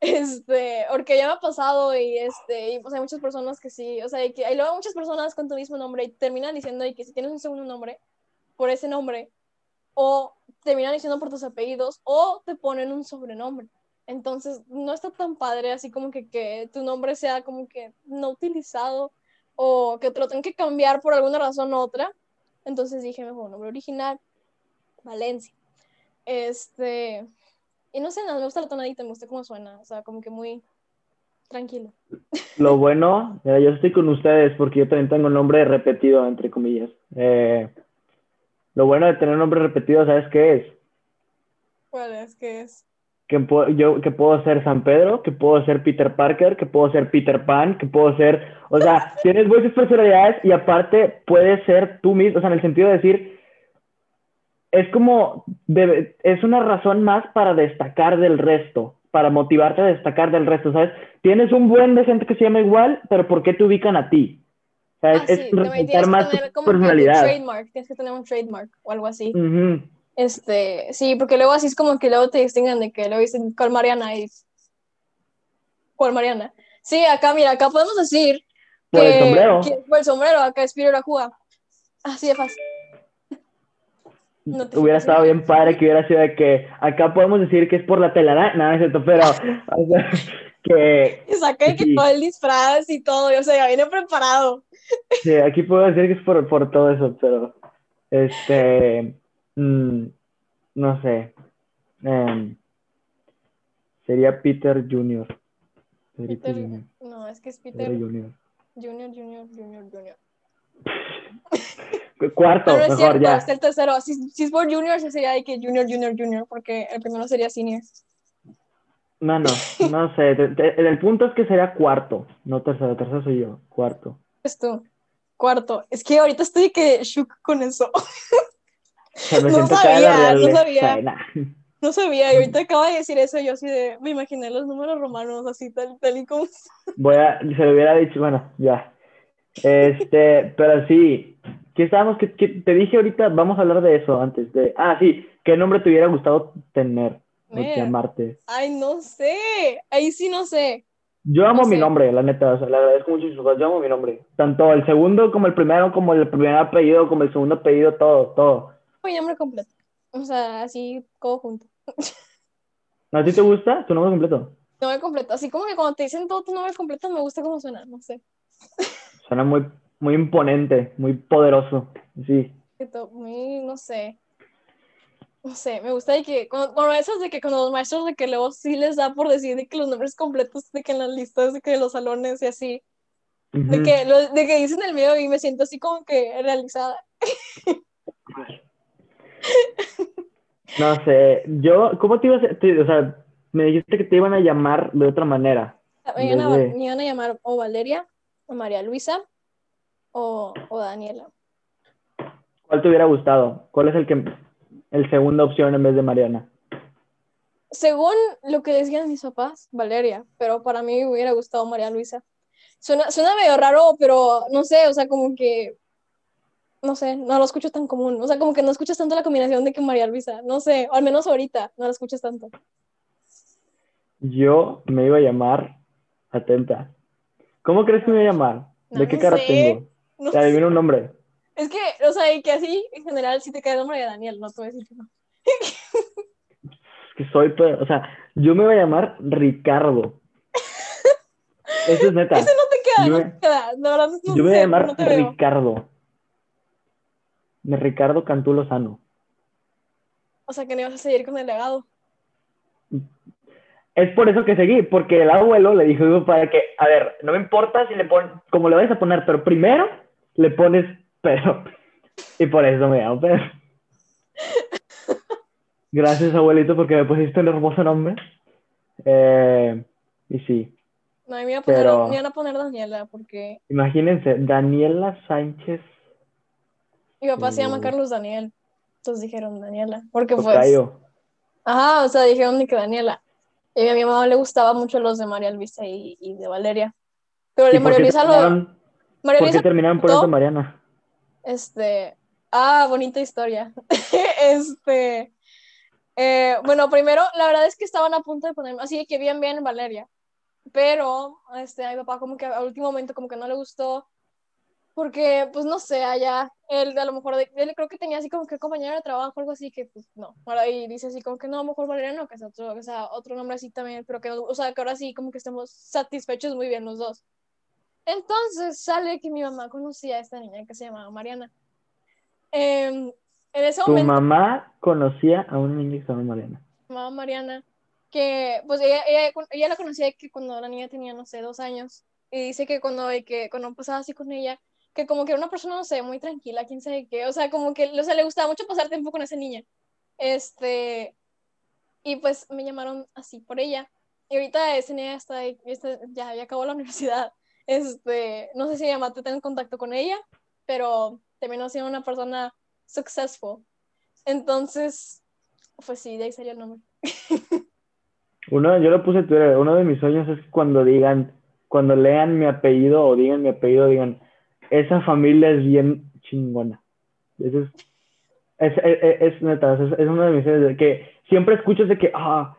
Este, porque ya me ha pasado y este, y pues hay muchas personas que sí, o sea, y que hay luego muchas personas con tu mismo nombre y terminan diciendo de que si tienes un segundo nombre, por ese nombre, o terminan diciendo por tus apellidos, o te ponen un sobrenombre. Entonces, no está tan padre así como que, que tu nombre sea como que no utilizado o que te lo tengan que cambiar por alguna razón u otra. Entonces dije, mejor nombre original, Valencia. Este, y no sé, nada, me gusta la tonadita, me gusta cómo suena, o sea, como que muy tranquilo. Lo bueno, mira, yo estoy con ustedes porque yo también tengo un nombre repetido, entre comillas. Eh, lo bueno de tener nombre repetido, ¿sabes qué es? ¿Cuál es? ¿Qué es? Que, puedo- yo, que puedo ser San Pedro, que puedo ser Peter Parker, que puedo ser Peter Pan, que puedo ser, o sea, <laughs> tienes muchas personalidades y aparte puedes ser tú mismo, o sea, en el sentido de decir, es como, es una razón más para destacar del resto, para motivarte a destacar del resto, ¿sabes? Tienes un buen de gente que se llama igual, pero ¿por qué te ubican a ti? ¿Sabes? Ah, es sí, también resaltar que más tu tener como que tu personalidad. trademark, tienes que tener un trademark o algo así. Ujú. Este, sí, porque luego así es como que luego te distinguen de que luego dicen cuál Mariana y cuál Mariana. Sí, acá, mira, acá podemos decir Por el sombrero. que- por el sombrero, acá es Peter Ajúa. Así de fácil. Hubiera estado bien padre que hubiera sido de que acá podemos decir que es por la telaraña, nada, es cierto, pero o sea, <laughs> que Y saqué que Sí. todo el disfraz y todo, y, o sea, ya viene preparado. sí, aquí puedo decir que es por, por todo eso, pero este, mm, no sé, Em, sería Peter Junior. Pedrito Peter, Junior. no, es que es Pedro Peter Junior. Junior, Junior, Junior, Junior. <laughs> Cuarto, No, no es mejor cierto, ya. es el tercero. Si, si es por Junior, sería de que Junior, Junior, Junior, porque el primero sería Senior. No, no, <laughs> no sé. te- te- el punto es que sería cuarto, no tercero. Tercero soy yo, cuarto. Es tú. Cuarto. Es que ahorita estoy que shook con eso. <laughs> Me No sabía, no sabía. nah. No sabía, y ahorita acaba de decir eso, yo así de, me imaginé los números romanos así, tal, tal y como. Voy a, se lo hubiera dicho, bueno, ya. Este, <laughs> pero sí, ¿qué estábamos? ¿Qué, qué- te dije ahorita, vamos a hablar de eso antes de. Ah, sí, ¿qué nombre te hubiera gustado tener? O llamarte. Ay, no sé, ahí sí no sé. Yo amo No mi sé. nombre, la neta, o sea, le agradezco mucho sus yo amo mi nombre. Tanto el segundo como el primero, como el primer apellido, como el segundo apellido, todo, todo. Mi nombre completo. O sea, así, todo junto. ¿A ti te gusta tu nombre completo? Nombre completo. Así como que cuando te dicen todo tu nombre completo, me gusta cómo suena, no sé. Suena muy, muy imponente, muy poderoso. Sí. Muy, no sé. No sé, me gusta de que, cuando, cuando esos de que con los maestros de que luego sí les da por decir de que los nombres completos, de que en las listas de que de los salones y así, de Ujú. que, lo, de que dicen el mío y me siento así como que realizada. No sé, yo, ¿cómo te ibas a, te- o sea, me dijiste que te iban a llamar de otra manera. Me iban, a, Desde- me iban a llamar o Valeria, o María Luisa, o, o Daniela. ¿Cuál te hubiera gustado? ¿Cuál es el que, el segunda opción en vez de Mariana? Según lo que decían mis papás, Valeria, pero para mí me hubiera gustado María Luisa. Suena, suena medio raro, pero no sé, o sea, como que, no sé, no lo escucho tan común. O sea, como que no escuchas tanto la combinación de que María Luisa, no sé, o al menos ahorita no la escuchas tanto. Yo me iba a llamar, atenta. ¿Cómo crees que me iba a llamar? ¿De No, qué no cara sé. tengo? No Te adivino un nombre. Es que, o sea, y que así, en general, si te cae el nombre de Daniel, no te voy a decir que no. Es que soy, o sea, yo me iba a llamar Ricardo. <laughs> Eso es neta. Ese no te queda, Yo no me- te queda. La verdad, no Yo me voy a llamar. Ricardo. De Ricardo Cantú Lozano. O sea, que no ibas a seguir con el legado. es por eso que seguí, porque el abuelo le dijo a mi papá que, a ver, no me importa si le pones, como le vayas a poner, pero primero le pones Pedro. Y por eso me llamo Pedro. <laughs> Gracias, abuelito, porque me pusiste un hermoso nombre. Eh, y sí. No, me iban a poner, Pero- me iban a poner Daniela porque Imagínense, Daniela Sánchez mi papá se llama Mm. Carlos Daniel. Entonces dijeron Daniela. Porque pues. Tocayo. Ajá, o sea, dijeron ni que Daniela. Y a mi mamá le gustaba mucho los de María Luisa y, y de Valeria. Pero el ¿Y de por María Luisa lo. terminaron, María por qué terminaron poniendo Mariana? este. Ah, bonita historia. <laughs> este. eh, bueno, primero, la verdad es que estaban a punto de ponerme, así que bien, bien Valeria. Pero, este, a mi papá como que al último momento como que no le gustó. Porque, pues no sé, allá, él a lo mejor, de- él creo que tenía así como que compañero de trabajo, algo así, que pues no. Ahora y dice así como que no, mejor Valeria no, que sea otro, que sea otro nombre así también, pero que, o sea, que ahora sí como que estemos satisfechos muy bien los dos. Entonces sale que mi mamá conocía a esta niña que se llamaba Mariana. Em, en ese Tu momento, mamá conocía a una niña que se llama Mariana. mamá Mariana, que pues ella, ella, ella la conocía que cuando la niña tenía, no sé, dos años. Y dice que cuando, que cuando pasaba así con ella, que como que era una persona, no sé, muy tranquila, quién sabe qué. O sea, como que o sea, le gustaba mucho pasar tiempo con esa niña. Este, y pues me llamaron así por ella. Y ahorita esa niña está, está- ya, ya acabó la <laughs> universidad. Este, no sé si mi mamá te en contacto con ella, pero terminó siendo una persona successful. Entonces, pues sí, de ahí sería el nombre. Uno, yo lo puse en Twitter, uno de mis sueños es que cuando digan, cuando lean mi apellido o digan mi apellido, digan, esa familia es bien chingona. Eso es, es, es, es neta, es, es uno de mis de que siempre escuchas de que, ah,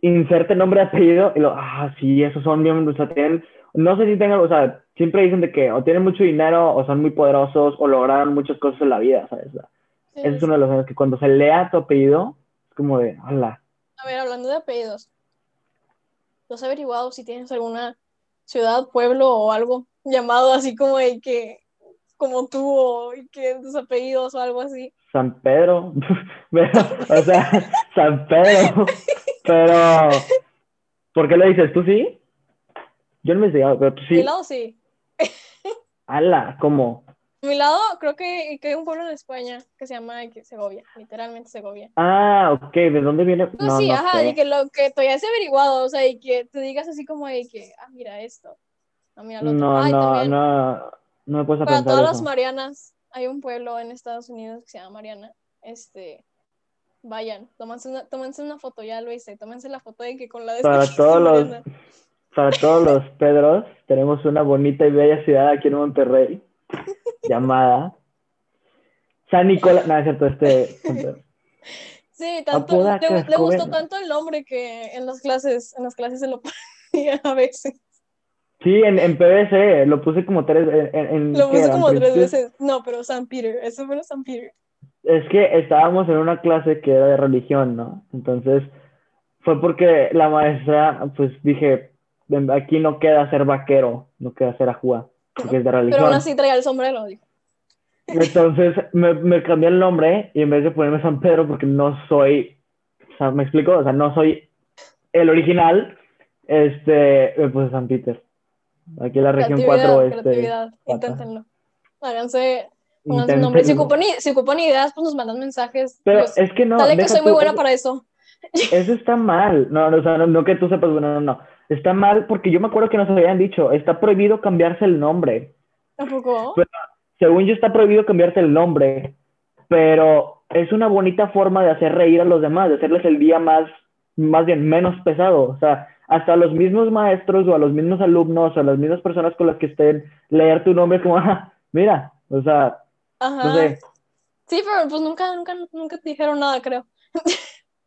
inserte nombre apellido, y lo, ah, sí, esos son bien, o sea, tienen, no sé si tengan, o sea, siempre dicen de que o tienen mucho dinero, o son muy poderosos, o lograron muchas cosas en la vida, ¿sabes? Sí, Ese es uno de los sueños que cuando se lea tu apellido, es como de, hola. A ver, hablando de apellidos, ¿tú has averiguado si tienes alguna ciudad, pueblo o algo llamado así como de que, como tú, o que tus apellidos o algo así? San Pedro, <laughs> o sea, San Pedro, pero, ¿por qué lo dices? ¿Tú sí? Yo no me he investigado, pero tú Mi sí. lado sí. Ala, ¿cómo? Mi lado creo que, que hay un pueblo en España que se llama Segovia, literalmente Segovia. Ah, ok, ¿de dónde viene? No, No, sí, no ajá, sé. y que lo que ya has averiguado, o sea, y que te digas así como de que, ah, mira esto, mira otro. No, Ay, no, también, no, no me puedes para todas las. Marianas, hay un pueblo en Estados Unidos que se llama Mariana. Este, vayan, tómense una, tómense una foto, ya lo hice, tómense la foto de que con la Para descripción todos de los, Mariana. para todos los <laughs> Pedros, tenemos una bonita y bella ciudad aquí en Monterrey, <laughs> llamada San Nicolás, no, es cierto, este. Sí, tanto, Apodaca, le, le gustó tanto el nombre que en las clases, en las clases se lo <laughs> ponía a veces. Sí, en, en PVC, lo puse como tres, en, en- Lo ¿qué puse como tres veces. No, pero San Peter, eso fue San Peter. Es que estábamos en una clase que era de religión, ¿no? Entonces, fue porque la maestra, pues dije, "Ven, aquí no queda ser vaquero, no queda ser ajúa, porque es de Pero religión. aún así traía el sombrero, dijo. Entonces, me, me cambié el nombre y en vez de ponerme San Pedro, porque no soy, o sea, ¿me explico? O sea, no soy el original, este, me puse San Peter. Aquí en la región Creatividad, 4, este, creatividad. Inténtenlo. Háganse, pónganse un nombre. Si ocupan, si ocupan ideas, pues nos mandan mensajes. Pero Pues, es que no, dale que soy muy buena eso- para eso. <laughs> Eso está mal. No, no, o sea, no, no que tú sepas, bueno, no, no. Está mal porque yo me acuerdo que nos habían dicho, está prohibido cambiarse el nombre. ¿Tampoco? Según yo, está prohibido cambiarse el nombre, pero es una bonita forma de hacer reír a los demás, de hacerles el día más, más bien, menos pesado. O sea, hasta a los mismos maestros o a los mismos alumnos o a las mismas personas con las que estén, leer tu nombre como, <laughs> ah, mira, o sea, Ajá. no sé. Sí, pero pues nunca, nunca, nunca te dijeron nada, creo.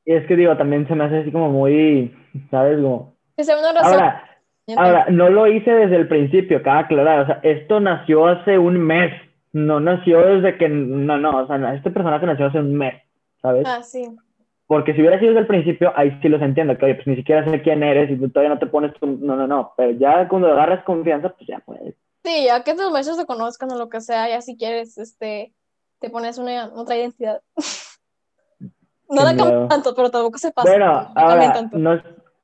Y es que digo, también se me hace así como muy, ¿sabes? Como, Que sea una razón. ahora, Ahora, no lo hice desde el principio, cabe aclarar, o sea, esto nació hace un mes, no nació desde que, no, no, o sea, este personaje nació hace un mes, ¿sabes? Ah, sí. Porque si hubiera sido desde el principio, ahí sí los entiendo, que oye, pues ni siquiera sé quién eres y tú todavía no te pones tu, no, no, no, pero ya cuando agarras confianza, pues ya puedes. Sí, ya que tus maestros te conozcan o lo que sea, ya si quieres, este, te pones una, otra identidad. <laughs> no la cambian tanto, pero tampoco se pasa. Bueno, ahora, no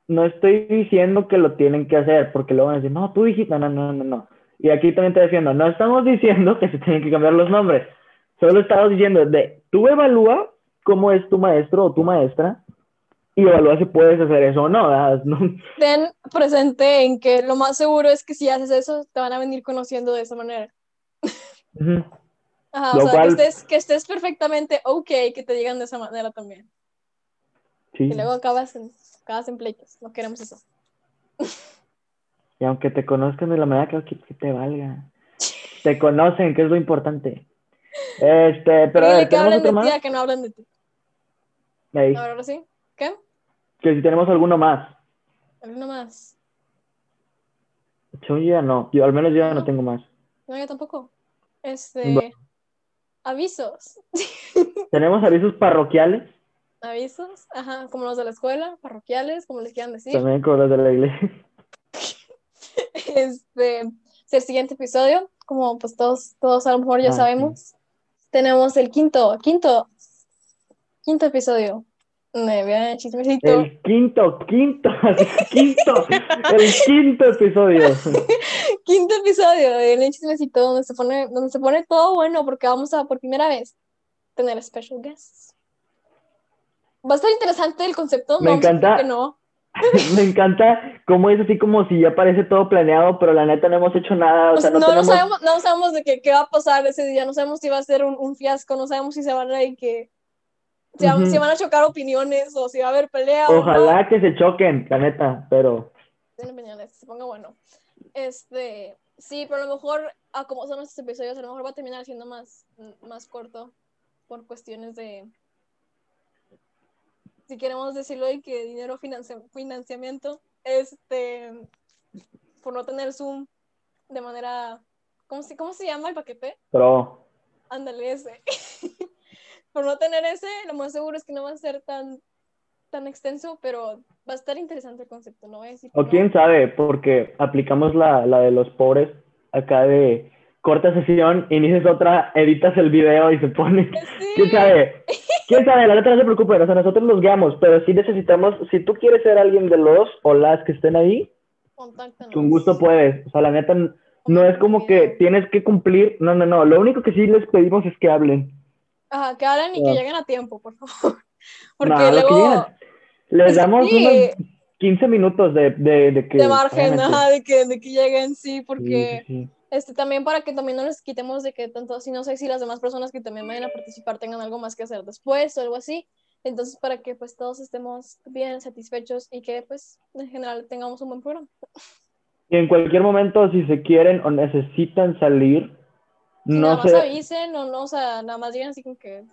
no estoy diciendo que lo tienen que hacer, porque luego van a decir, no, tú dijiste, no, no, no, no. Y aquí también te diciendo, no estamos <laughs> diciendo que se tienen que cambiar los nombres. Solo estamos diciendo de, tú evalúa cómo es tu maestro o tu maestra y evalúa si puedes hacer eso o no. <laughs> ¿no? Ten presente en que lo más seguro es que si haces eso, te van a venir conociendo de esa manera. Ajá, o sea, que, estés, que estés perfectamente ok que te digan de esa manera también. Sí. Y luego acabas en, acabas en pleitos. No queremos eso. Y aunque te conozcan de la manera que, que te valga. Te conocen, que es lo importante. Este, pero ver, que hablen de ti, que no hablen de ti. Ahora sí. ¿Qué? Que si tenemos alguno más. ¿Alguno más? Yo ya no. Yo, al menos yo ya no, tengo más. No, yo tampoco. Este. Avisos. <laughs> ¿Tenemos avisos parroquiales? Avisos, ajá, como los de la escuela, parroquiales, como les quieran decir. También como los de la iglesia. <laughs> Este, el siguiente episodio, como pues todos, todos a lo mejor ya ah, sabemos, tenemos el quinto, quinto, quinto episodio. El chismecito. El quinto, quinto, <laughs> quinto, el quinto episodio. <laughs> quinto episodio el chismecito donde se pone, donde se pone todo bueno porque vamos a por primera vez tener special guests. Va a estar interesante el concepto. Me encanta. no. <laughs> Me encanta cómo es así como si ya parece todo planeado, pero la neta no hemos hecho nada. O sea, no, no, sabemos, no sabemos de qué, qué, va a pasar ese día, no sabemos si va a ser un, un fiasco, no sabemos si se van a ir que si, van a chocar opiniones o si va a haber pelea. Ojalá que se choquen, la neta, pero. se ponga bueno. Este, sí, pero a lo mejor, a como son estos episodios, a lo mejor va a terminar siendo más, más corto por cuestiones de, si queremos decirlo, de que dinero financiamiento, este, por no tener Zoom de manera, ¿cómo se, cómo se llama el paquete? Pro. Ándale, ese. <laughs> por no tener ese, lo más seguro es que no va a ser tan, tan extenso, pero va a estar interesante el concepto, ¿no? o quién sabe, porque aplicamos la, la de los pobres acá de corta sesión, inicias otra, editas el video y se pone. ¿Quién sabe? ¿Quién sabe? La neta no se preocupen, o sea, nosotros los guiamos, pero sí necesitamos, si tú quieres ser alguien de los o las que estén ahí, Contáctanos. con gusto puedes. O sea, la neta no es como que tienes que cumplir, no, no, no, lo único que sí les pedimos es que hablen. Ajá, que hablen y que lleguen a tiempo, por favor. <laughs> Porque luego... les damos unos 15 minutos de, de, de que... De margen, ajá, de que, de que lleguen, sí, porque... Este, también para que también no les quitemos de que tanto, si no sé si las demás personas que también vayan a participar tengan algo más que hacer después o algo así. Entonces, para que pues todos estemos bien satisfechos y que pues en general tengamos un buen programa. Y en cualquier momento, si se quieren o necesitan salir, no nada más avisen o no, o sea, nada más digan así como que...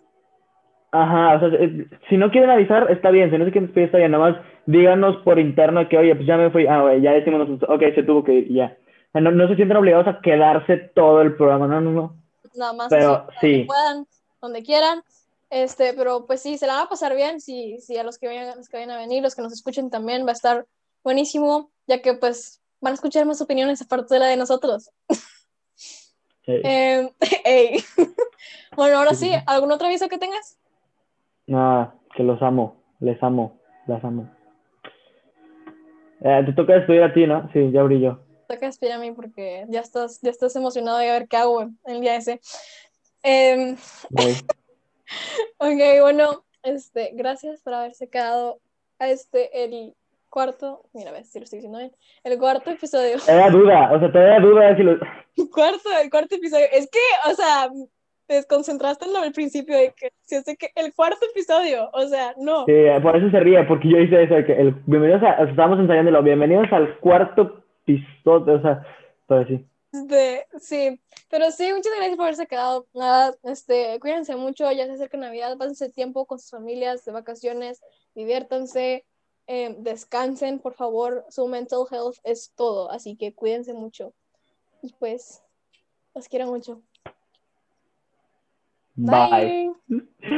Ajá, o sea, eh, si no quieren avisar, está bien, si no se quieren despedir, está bien, nada más díganos por interno que, oye, pues ya me fui, ah, ya decimos, ok, se tuvo que ir, ya no, no se sienten obligados a quedarse todo el programa, no, no, no. Nada más pero sí. puedan, donde quieran. Este, pero pues sí, se la van a pasar bien, sí, sí, a los que vayan, los que vayan a venir, los que nos escuchen también, va a estar buenísimo, ya que pues van a escuchar más opiniones aparte de la de nosotros. <laughs> Em, <laughs> <laughs> bueno, ahora sí, ¿algún otro aviso que tengas? Nada, que los amo, les amo, las amo. Eh, te toca despedir a ti, ¿no? Sí, ya brillo toca despedir a mí porque ya estás, ya estás emocionado de ver qué hago el día ese. Eh, <laughs> ok, bueno, este, gracias por haberse quedado a este, el cuarto, mira, a ver si lo estoy diciendo bien, el cuarto episodio. Te da duda, o sea, te da duda si lo... <laughs> Cuarto, el cuarto episodio, es que, o sea, te desconcentraste en lo del principio de que, si es que el cuarto episodio, o sea, no. Sí, por eso se ríe, porque yo hice eso, de que el, bienvenidos a, estábamos ensayando lo bienvenidos al cuarto o sea, pero sí. sí, pero sí, muchas gracias por haberse quedado. Nada, este, cuídense mucho, ya se acerca Navidad, pásense tiempo con sus familias de vacaciones, diviértanse, eh, descansen, por favor, su mental health es todo, así que cuídense mucho. Y pues, los quiero mucho. Bye.